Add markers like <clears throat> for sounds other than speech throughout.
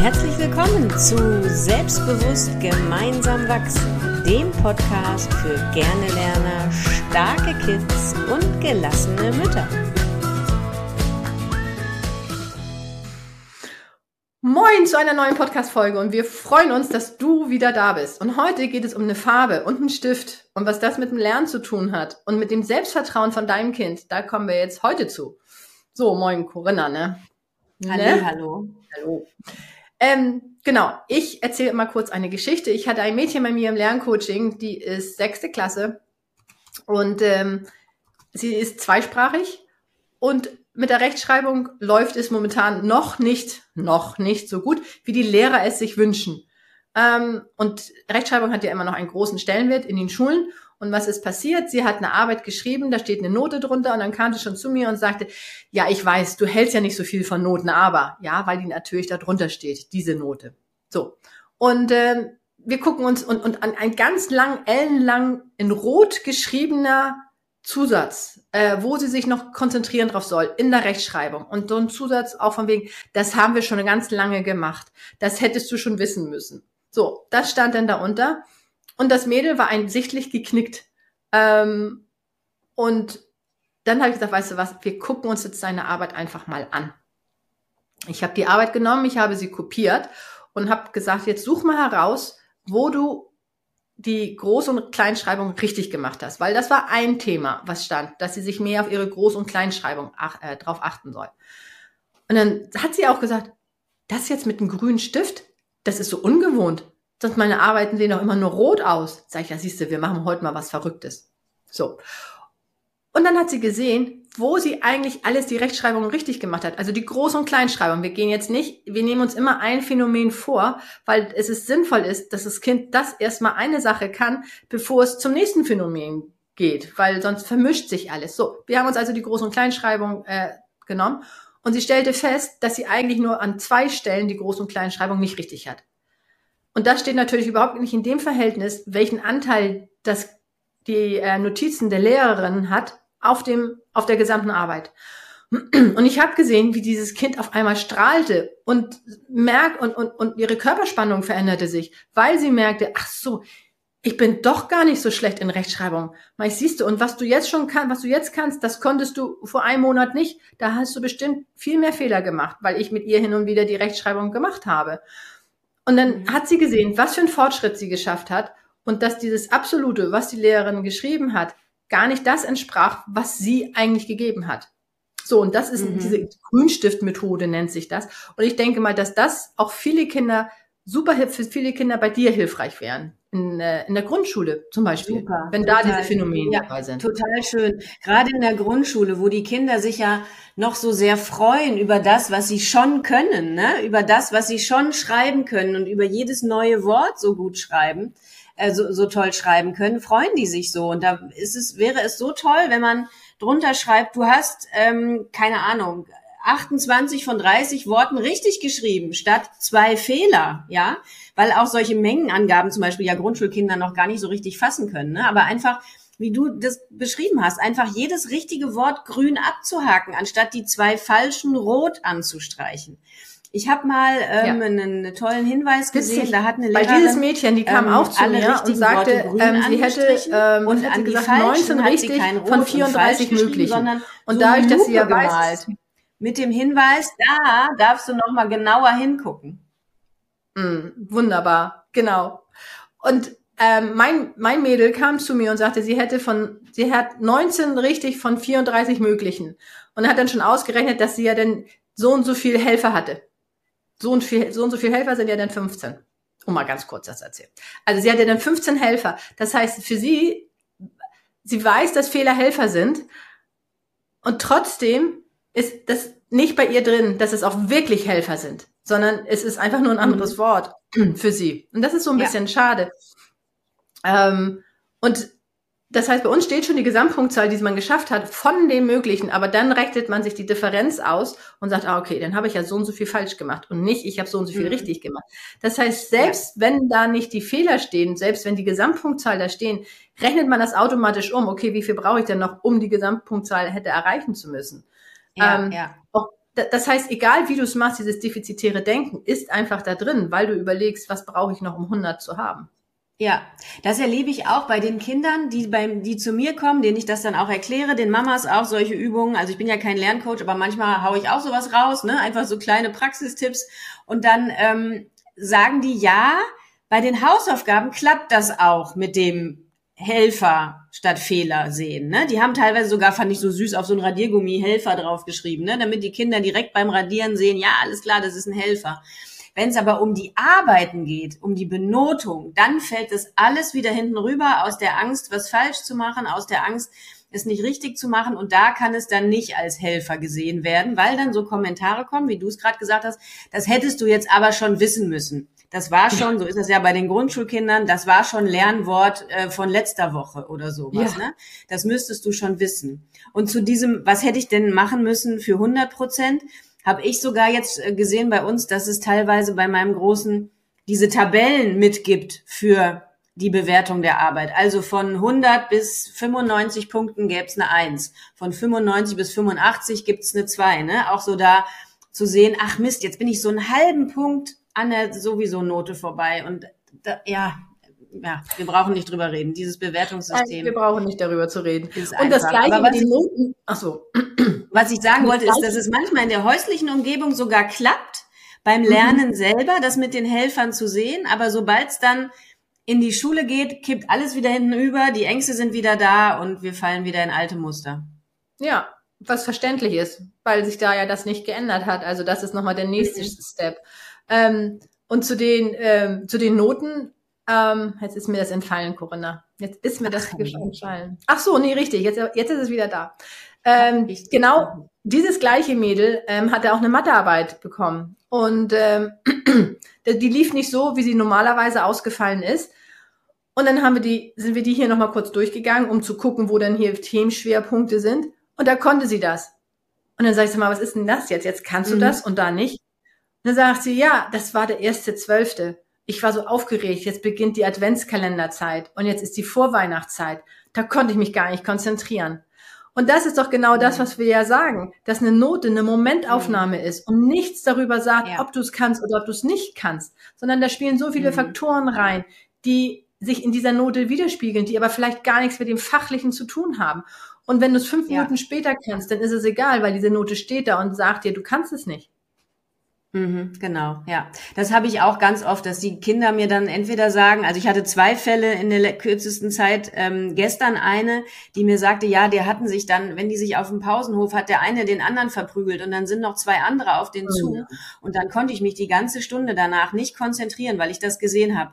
Herzlich willkommen zu Selbstbewusst gemeinsam wachsen, dem Podcast für gerne Lerner, starke Kids und gelassene Mütter. Moin zu einer neuen Podcast-Folge und wir freuen uns, dass du wieder da bist. Und heute geht es um eine Farbe und einen Stift und was das mit dem Lernen zu tun hat und mit dem Selbstvertrauen von deinem Kind. Da kommen wir jetzt heute zu. So, moin Corinna, ne? Hallo, ne? hallo. Hallo. Ähm, genau, ich erzähle mal kurz eine Geschichte. Ich hatte ein Mädchen bei mir im Lerncoaching, die ist sechste Klasse und ähm, sie ist zweisprachig und mit der Rechtschreibung läuft es momentan noch nicht, noch nicht so gut, wie die Lehrer es sich wünschen. Ähm, und Rechtschreibung hat ja immer noch einen großen Stellenwert in den Schulen. Und was ist passiert? Sie hat eine Arbeit geschrieben, da steht eine Note drunter und dann kam sie schon zu mir und sagte, ja, ich weiß, du hältst ja nicht so viel von Noten, aber ja, weil die natürlich da drunter steht, diese Note. So. Und äh, wir gucken uns und, und an ein ganz lang, ellenlang in Rot geschriebener Zusatz, äh, wo sie sich noch konzentrieren drauf soll, in der Rechtschreibung. Und so ein Zusatz auch von wegen, das haben wir schon ganz lange gemacht. Das hättest du schon wissen müssen. So, das stand dann da unter. Und das Mädel war ein sichtlich geknickt. Ähm, und dann habe ich gesagt, weißt du was, wir gucken uns jetzt deine Arbeit einfach mal an. Ich habe die Arbeit genommen, ich habe sie kopiert und habe gesagt, jetzt such mal heraus, wo du die Groß- und Kleinschreibung richtig gemacht hast. Weil das war ein Thema, was stand, dass sie sich mehr auf ihre Groß- und Kleinschreibung ach, äh, drauf achten soll. Und dann hat sie auch gesagt, das jetzt mit einem grünen Stift, das ist so ungewohnt dass meine Arbeiten sehen auch immer nur rot aus. Sag ich, ja, siehst du, wir machen heute mal was Verrücktes. So. Und dann hat sie gesehen, wo sie eigentlich alles die Rechtschreibung richtig gemacht hat. Also die Groß- und Kleinschreibung. Wir gehen jetzt nicht, wir nehmen uns immer ein Phänomen vor, weil es ist sinnvoll ist, dass das Kind das erstmal eine Sache kann, bevor es zum nächsten Phänomen geht, weil sonst vermischt sich alles. So, wir haben uns also die Groß- und Kleinschreibung äh, genommen und sie stellte fest, dass sie eigentlich nur an zwei Stellen die Groß- und Kleinschreibung nicht richtig hat. Und das steht natürlich überhaupt nicht in dem Verhältnis, welchen Anteil das die äh, Notizen der Lehrerin hat auf dem auf der gesamten Arbeit. Und ich habe gesehen, wie dieses Kind auf einmal strahlte und merkt und, und, und ihre Körperspannung veränderte sich, weil sie merkte, ach so, ich bin doch gar nicht so schlecht in Rechtschreibung. Mal siehst du, und was du jetzt schon kannst, was du jetzt kannst, das konntest du vor einem Monat nicht. Da hast du bestimmt viel mehr Fehler gemacht, weil ich mit ihr hin und wieder die Rechtschreibung gemacht habe. Und dann mhm. hat sie gesehen, was für einen Fortschritt sie geschafft hat und dass dieses Absolute, was die Lehrerin geschrieben hat, gar nicht das entsprach, was sie eigentlich gegeben hat. So, und das ist mhm. diese Grünstiftmethode nennt sich das. Und ich denke mal, dass das auch viele Kinder super für viele Kinder bei dir hilfreich wären. In, äh, in der Grundschule zum Beispiel, Super, wenn da diese Phänomene ja, dabei sind. Total schön. Gerade in der Grundschule, wo die Kinder sich ja noch so sehr freuen über das, was sie schon können, ne? über das, was sie schon schreiben können und über jedes neue Wort so gut schreiben, äh, so, so toll schreiben können, freuen die sich so. Und da ist es, wäre es so toll, wenn man drunter schreibt, du hast, ähm, keine Ahnung, 28 von 30 Worten richtig geschrieben, statt zwei Fehler, ja, weil auch solche Mengenangaben zum Beispiel ja Grundschulkinder noch gar nicht so richtig fassen können, ne? aber einfach, wie du das beschrieben hast, einfach jedes richtige Wort grün abzuhaken, anstatt die zwei falschen rot anzustreichen. Ich habe mal ähm, ja. einen, tollen Hinweis gesehen, da hat eine Lehrerin... Bei dieses Mädchen, die kam ähm, auch zu mir und sagte, ähm, sie hätte, ähm, und hätte an gesagt, die 19 richtig von 34 möglichen. Und und dadurch, dass sie ja gemalt. Mit dem Hinweis, da darfst du noch mal genauer hingucken. Mm, wunderbar, genau. Und ähm, mein, mein Mädel kam zu mir und sagte, sie hätte von, sie hat 19 richtig von 34 möglichen. Und hat dann schon ausgerechnet, dass sie ja dann so und so viel Helfer hatte. So und, viel, so und so viel Helfer sind ja dann 15. Um mal ganz kurz das erzählen. Also sie hatte dann 15 Helfer. Das heißt, für sie, sie weiß, dass Fehler Helfer sind. Und trotzdem ist das nicht bei ihr drin, dass es auch wirklich Helfer sind, sondern es ist einfach nur ein anderes mhm. Wort <clears throat> für sie. Und das ist so ein bisschen ja. schade. Ähm, und das heißt, bei uns steht schon die Gesamtpunktzahl, die man geschafft hat, von dem Möglichen, aber dann rechnet man sich die Differenz aus und sagt, ah, okay, dann habe ich ja so und so viel falsch gemacht und nicht, ich habe so und so viel mhm. richtig gemacht. Das heißt, selbst ja. wenn da nicht die Fehler stehen, selbst wenn die Gesamtpunktzahl da stehen, rechnet man das automatisch um. Okay, wie viel brauche ich denn noch, um die Gesamtpunktzahl hätte erreichen zu müssen? Ja, ähm, ja. Auch das heißt, egal wie du es machst, dieses defizitäre Denken ist einfach da drin, weil du überlegst, was brauche ich noch, um 100 zu haben. Ja, das erlebe ich auch bei den Kindern, die beim, die zu mir kommen, denen ich das dann auch erkläre, den Mamas auch solche Übungen. Also ich bin ja kein Lerncoach, aber manchmal haue ich auch sowas raus, ne? Einfach so kleine Praxistipps. Und dann ähm, sagen die ja, bei den Hausaufgaben klappt das auch mit dem Helfer statt Fehler sehen. Ne? Die haben teilweise sogar, fand ich so süß, auf so ein Radiergummi Helfer draufgeschrieben, ne? damit die Kinder direkt beim Radieren sehen, ja, alles klar, das ist ein Helfer. Wenn es aber um die Arbeiten geht, um die Benotung, dann fällt das alles wieder hinten rüber aus der Angst, was falsch zu machen, aus der Angst, es nicht richtig zu machen. Und da kann es dann nicht als Helfer gesehen werden, weil dann so Kommentare kommen, wie du es gerade gesagt hast, das hättest du jetzt aber schon wissen müssen. Das war schon, so ist das ja bei den Grundschulkindern, das war schon Lernwort äh, von letzter Woche oder sowas. Ja. Ne? Das müsstest du schon wissen. Und zu diesem, was hätte ich denn machen müssen für 100 Prozent? habe ich sogar jetzt äh, gesehen bei uns, dass es teilweise bei meinem Großen diese Tabellen mitgibt für die Bewertung der Arbeit. Also von 100 bis 95 Punkten gäbe es eine 1. Von 95 bis 85 gibt es eine 2. Ne? Auch so da zu sehen, ach Mist, jetzt bin ich so einen halben Punkt an der sowieso Note vorbei. Und da, ja, ja, wir brauchen nicht drüber reden. Dieses Bewertungssystem. Nein, wir brauchen nicht darüber zu reden. Und das gleiche mit den Noten. Ach so. Was ich sagen wollte, ist, dass es manchmal in der häuslichen Umgebung sogar klappt, beim Lernen mhm. selber, das mit den Helfern zu sehen. Aber sobald es dann in die Schule geht, kippt alles wieder hinten über, die Ängste sind wieder da und wir fallen wieder in alte Muster. Ja, was verständlich ist, weil sich da ja das nicht geändert hat. Also das ist nochmal der nächste mhm. Step. Ähm, und zu den, ähm, zu den Noten, ähm, jetzt ist mir das entfallen, Corinna. Jetzt ist mir das Ach, entfallen. Ach so, nee, richtig. Jetzt, jetzt ist es wieder da. Ähm, genau, dieses gleiche Mädel ähm, hatte auch eine Mathearbeit bekommen. Und ähm, <clears throat> die lief nicht so, wie sie normalerweise ausgefallen ist. Und dann haben wir die, sind wir die hier nochmal kurz durchgegangen, um zu gucken, wo denn hier Themenschwerpunkte sind. Und da konnte sie das. Und dann sag ich, mal, was ist denn das jetzt? Jetzt kannst du mhm. das und da nicht. Dann sagt sie, ja, das war der erste Zwölfte. Ich war so aufgeregt. Jetzt beginnt die Adventskalenderzeit und jetzt ist die Vorweihnachtszeit. Da konnte ich mich gar nicht konzentrieren. Und das ist doch genau das, mhm. was wir ja sagen, dass eine Note eine Momentaufnahme mhm. ist und nichts darüber sagt, ja. ob du es kannst oder ob du es nicht kannst, sondern da spielen so viele mhm. Faktoren rein, die sich in dieser Note widerspiegeln, die aber vielleicht gar nichts mit dem Fachlichen zu tun haben. Und wenn du es fünf ja. Minuten später kannst, dann ist es egal, weil diese Note steht da und sagt dir, du kannst es nicht. Mhm, genau, ja. Das habe ich auch ganz oft, dass die Kinder mir dann entweder sagen, also ich hatte zwei Fälle in der kürzesten Zeit, ähm, gestern eine, die mir sagte, ja, die hatten sich dann, wenn die sich auf dem Pausenhof, hat der eine den anderen verprügelt und dann sind noch zwei andere auf den zu und dann konnte ich mich die ganze Stunde danach nicht konzentrieren, weil ich das gesehen habe.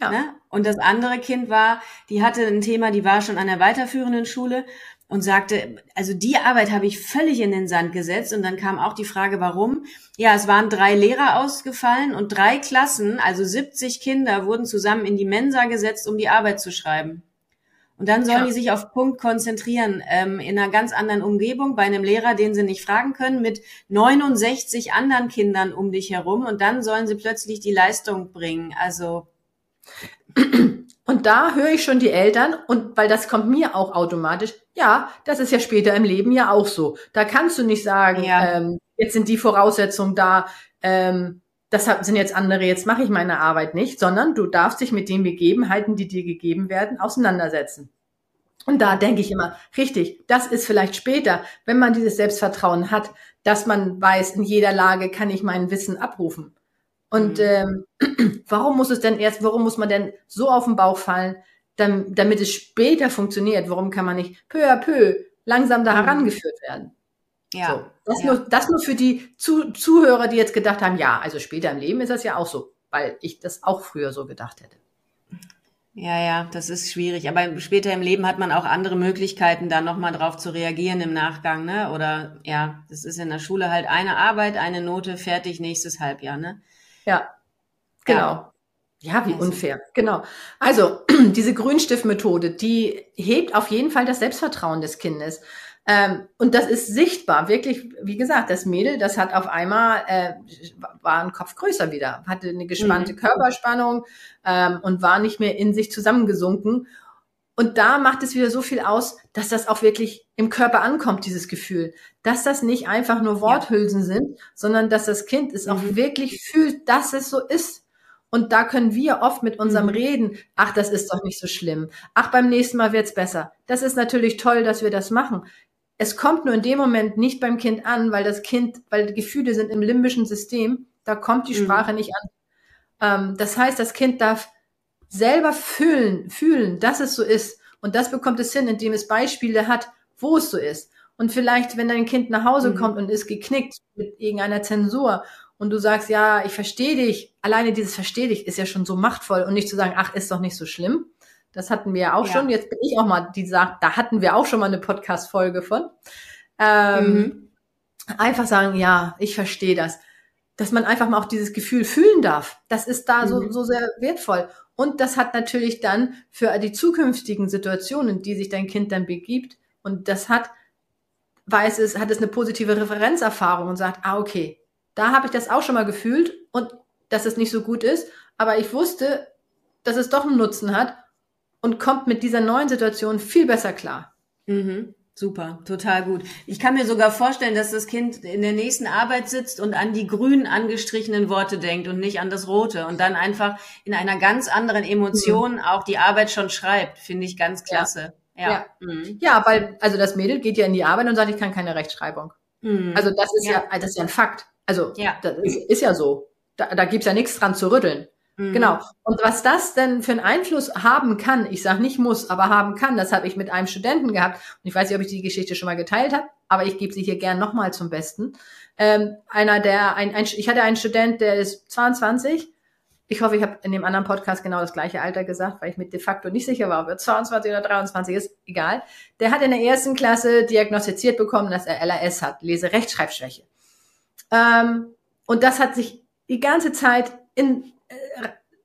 Ja. Ne? Und das andere Kind war, die hatte ein Thema, die war schon an der weiterführenden Schule und sagte, also die Arbeit habe ich völlig in den Sand gesetzt. Und dann kam auch die Frage, warum? Ja, es waren drei Lehrer ausgefallen und drei Klassen, also 70 Kinder, wurden zusammen in die Mensa gesetzt, um die Arbeit zu schreiben. Und dann sollen ja. die sich auf Punkt konzentrieren, ähm, in einer ganz anderen Umgebung, bei einem Lehrer, den sie nicht fragen können, mit 69 anderen Kindern um dich herum. Und dann sollen sie plötzlich die Leistung bringen. Also und da höre ich schon die Eltern, und weil das kommt mir auch automatisch, ja, das ist ja später im Leben ja auch so. Da kannst du nicht sagen, ja. ähm, jetzt sind die Voraussetzungen da, ähm, das sind jetzt andere, jetzt mache ich meine Arbeit nicht, sondern du darfst dich mit den Begebenheiten, die dir gegeben werden, auseinandersetzen. Und da denke ich immer, richtig, das ist vielleicht später, wenn man dieses Selbstvertrauen hat, dass man weiß, in jeder Lage kann ich mein Wissen abrufen. Und mhm. ähm, <clears throat> warum muss es denn erst, warum muss man denn so auf den Bauch fallen, damit, damit es später funktioniert? Warum kann man nicht peu à peu langsam da mhm. herangeführt werden? Ja. So, das, ja. Nur, das nur für die Zu Zuhörer, die jetzt gedacht haben, ja, also später im Leben ist das ja auch so, weil ich das auch früher so gedacht hätte. Ja, ja, das ist schwierig. Aber später im Leben hat man auch andere Möglichkeiten, da nochmal drauf zu reagieren im Nachgang, ne? Oder ja, das ist in der Schule halt eine Arbeit, eine Note, fertig, nächstes Halbjahr, ne? Ja, genau. Ja. Wie unfair. Genau. Also, <clears throat> diese Grünstiftmethode, die hebt auf jeden Fall das Selbstvertrauen des Kindes. Ähm, und das ist sichtbar, wirklich, wie gesagt, das Mädel, das hat auf einmal, äh, war ein Kopf größer wieder, hatte eine gespannte mhm. Körperspannung ähm, und war nicht mehr in sich zusammengesunken. Und da macht es wieder so viel aus, dass das auch wirklich im Körper ankommt, dieses Gefühl. Dass das nicht einfach nur Worthülsen ja. sind, sondern dass das Kind es mhm. auch wirklich fühlt, dass es so ist. Und da können wir oft mit unserem mhm. Reden, ach, das ist doch nicht so schlimm. Ach, beim nächsten Mal wird's besser. Das ist natürlich toll, dass wir das machen. Es kommt nur in dem Moment nicht beim Kind an, weil das Kind, weil die Gefühle sind im limbischen System, da kommt die mhm. Sprache nicht an. Ähm, das heißt, das Kind darf selber fühlen, fühlen, dass es so ist. Und das bekommt es hin, indem es Beispiele hat, wo es so ist. Und vielleicht, wenn dein Kind nach Hause mhm. kommt und ist geknickt mit irgendeiner Zensur und du sagst, ja, ich verstehe dich, alleine dieses verstehe dich ist ja schon so machtvoll und nicht zu sagen, ach, ist doch nicht so schlimm. Das hatten wir ja auch ja. schon. Jetzt bin ich auch mal, die sagt, da hatten wir auch schon mal eine Podcast-Folge von. Ähm, mhm. Einfach sagen, ja, ich verstehe das. Dass man einfach mal auch dieses Gefühl fühlen darf. Das ist da mhm. so, so sehr wertvoll. Und das hat natürlich dann für die zukünftigen Situationen, die sich dein Kind dann begibt, und das hat, weiß es, hat es eine positive Referenzerfahrung und sagt, ah, okay, da habe ich das auch schon mal gefühlt und dass es nicht so gut ist, aber ich wusste, dass es doch einen Nutzen hat und kommt mit dieser neuen Situation viel besser klar. Mhm. Super, total gut. Ich kann mir sogar vorstellen, dass das Kind in der nächsten Arbeit sitzt und an die grün angestrichenen Worte denkt und nicht an das rote und dann einfach in einer ganz anderen Emotion mhm. auch die Arbeit schon schreibt. Finde ich ganz klasse. Ja. Ja. Mhm. ja, weil, also das Mädel geht ja in die Arbeit und sagt, ich kann keine Rechtschreibung. Mhm. Also das ist ja. ja. das ist ja ein Fakt. Also ja. das ist, ist ja so. Da, da gibt's ja nichts dran zu rütteln. Mhm. Genau. Und was das denn für einen Einfluss haben kann, ich sage nicht muss, aber haben kann, das habe ich mit einem Studenten gehabt. Und ich weiß nicht, ob ich die Geschichte schon mal geteilt habe, aber ich gebe sie hier gern nochmal zum Besten. Ähm, einer der, ein, ein, ich hatte einen Student, der ist 22. Ich hoffe, ich habe in dem anderen Podcast genau das gleiche Alter gesagt, weil ich mit de facto nicht sicher war, ob er 22 oder 23 ist. Egal. Der hat in der ersten Klasse diagnostiziert bekommen, dass er LAS hat, Lese-Rechtschreibschwäche. Ähm, und das hat sich die ganze Zeit in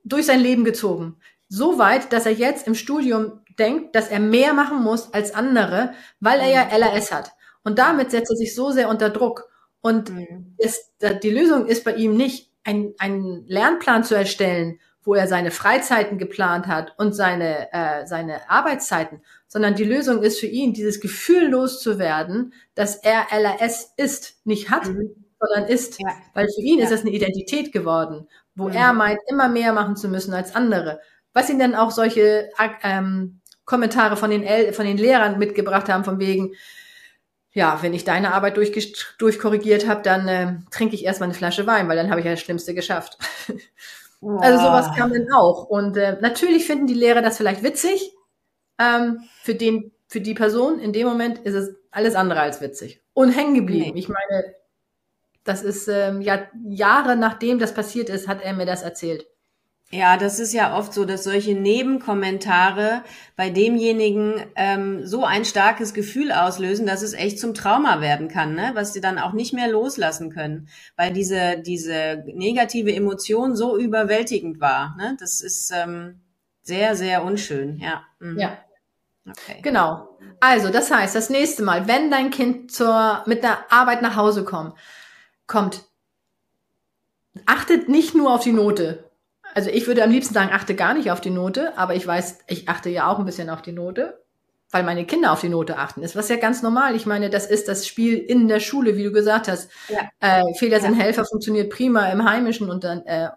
durch sein Leben gezogen. So weit, dass er jetzt im Studium denkt, dass er mehr machen muss als andere, weil er ja mhm. LAS hat. Und damit setzt er sich so sehr unter Druck. Und mhm. ist, die Lösung ist bei ihm nicht, ein, einen Lernplan zu erstellen, wo er seine Freizeiten geplant hat und seine, äh, seine Arbeitszeiten, sondern die Lösung ist für ihn, dieses Gefühl loszuwerden, dass er LAS ist, nicht hat, mhm. Sondern ist. Ja. Weil für ihn ja. ist das eine Identität geworden wo mhm. er meint, immer mehr machen zu müssen als andere. Was ihn dann auch solche ähm, Kommentare von den, El von den Lehrern mitgebracht haben, von wegen, ja, wenn ich deine Arbeit durch, durchkorrigiert habe, dann äh, trinke ich erstmal eine Flasche Wein, weil dann habe ich ja das Schlimmste geschafft. <laughs> Also sowas kam dann auch. Und äh, natürlich finden die Lehrer das vielleicht witzig. Ähm, für, den, für die Person in dem Moment ist es alles andere als witzig. Und hängen geblieben. Nee. Ich meine, das ist ähm, ja Jahre nachdem das passiert ist, hat er mir das erzählt. Ja, das ist ja oft so, dass solche Nebenkommentare bei demjenigen ähm, so ein starkes Gefühl auslösen, dass es echt zum Trauma werden kann, ne? was sie dann auch nicht mehr loslassen können, weil diese diese negative Emotion so überwältigend war. Ne? Das ist ähm, sehr sehr unschön. Ja. Mhm. Ja. Okay. Genau. Also das heißt, das nächste Mal, wenn dein Kind zur mit der Arbeit nach Hause kommt kommt, achtet nicht nur auf die Note. Also ich würde am liebsten sagen, achte gar nicht auf die Note, aber ich weiß, ich achte ja auch ein bisschen auf die Note, weil meine Kinder auf die Note achten. Ist was ja ganz normal. Ich meine, das ist das Spiel in der Schule, wie du gesagt hast. Ja. Äh, Fehler ja. sind Helfer funktioniert prima im heimischen und dann äh,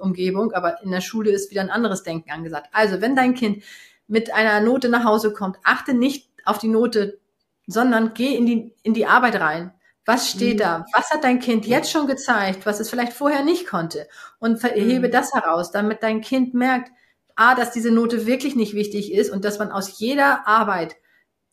Umgebung, aber in der Schule ist wieder ein anderes Denken angesagt. Also wenn dein Kind mit einer Note nach Hause kommt, achte nicht auf die Note, sondern geh in die in die Arbeit rein. Was steht mhm. da? Was hat dein Kind jetzt schon gezeigt, was es vielleicht vorher nicht konnte? Und hebe mhm. das heraus, damit dein Kind merkt, A, dass diese Note wirklich nicht wichtig ist und dass man aus jeder Arbeit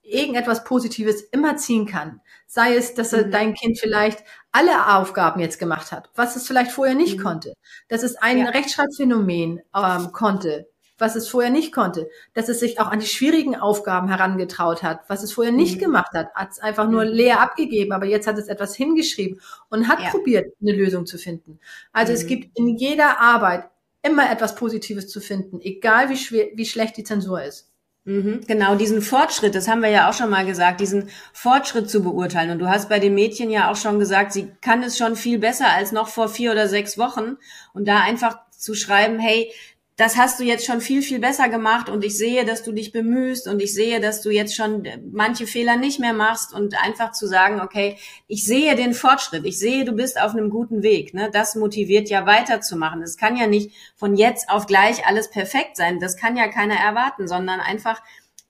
irgendetwas Positives immer ziehen kann. Sei es, dass mhm. dein Kind vielleicht alle Aufgaben jetzt gemacht hat, was es vielleicht vorher nicht mhm. konnte. Dass es ein ja. Rechtschreibphänomen ähm, konnte, was es vorher nicht konnte, dass es sich auch an die schwierigen Aufgaben herangetraut hat, was es vorher nicht mhm. gemacht hat, hat es einfach nur mhm. leer abgegeben, aber jetzt hat es etwas hingeschrieben und hat ja. probiert, eine Lösung zu finden. Also mhm. es gibt in jeder Arbeit immer etwas Positives zu finden, egal wie schwer, wie schlecht die Zensur ist. Mhm, genau, diesen Fortschritt, das haben wir ja auch schon mal gesagt, diesen Fortschritt zu beurteilen. Und du hast bei dem Mädchen ja auch schon gesagt, sie kann es schon viel besser als noch vor vier oder sechs Wochen. Und da einfach zu schreiben, hey, das hast du jetzt schon viel, viel besser gemacht und ich sehe, dass du dich bemühst und ich sehe, dass du jetzt schon manche Fehler nicht mehr machst und einfach zu sagen, okay, ich sehe den Fortschritt, ich sehe, du bist auf einem guten Weg. Ne? Das motiviert ja weiterzumachen. Es kann ja nicht von jetzt auf gleich alles perfekt sein. Das kann ja keiner erwarten, sondern einfach,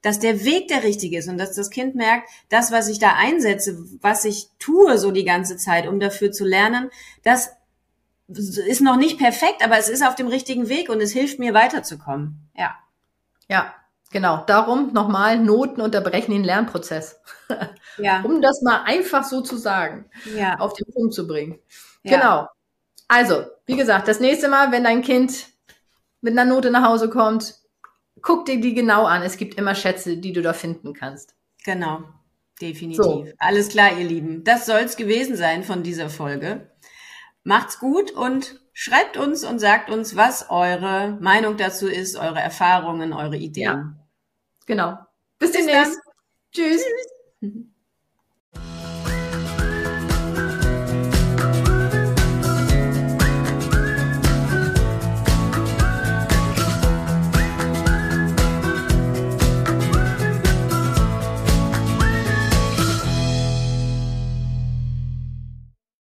dass der Weg der richtige ist und dass das Kind merkt, das, was ich da einsetze, was ich tue so die ganze Zeit, um dafür zu lernen, das ist noch nicht perfekt, aber es ist auf dem richtigen Weg und es hilft mir weiterzukommen. Ja. Ja, genau. Darum nochmal, Noten unterbrechen den Lernprozess. <laughs> Ja. um das mal einfach so zu sagen, ja. auf den Punkt zu bringen. Ja. Genau. Also, wie gesagt, das nächste Mal, wenn dein Kind mit einer Note nach Hause kommt, guck dir die genau an. Es gibt immer Schätze, die du da finden kannst. Genau. Definitiv. So. Alles klar, ihr Lieben. Das soll's gewesen sein von dieser Folge. Macht's gut und schreibt uns und sagt uns, was eure Meinung dazu ist, eure Erfahrungen, eure Ideen. Ja. Genau. Bis, Bis demnächst. Tschüss. Tschüss.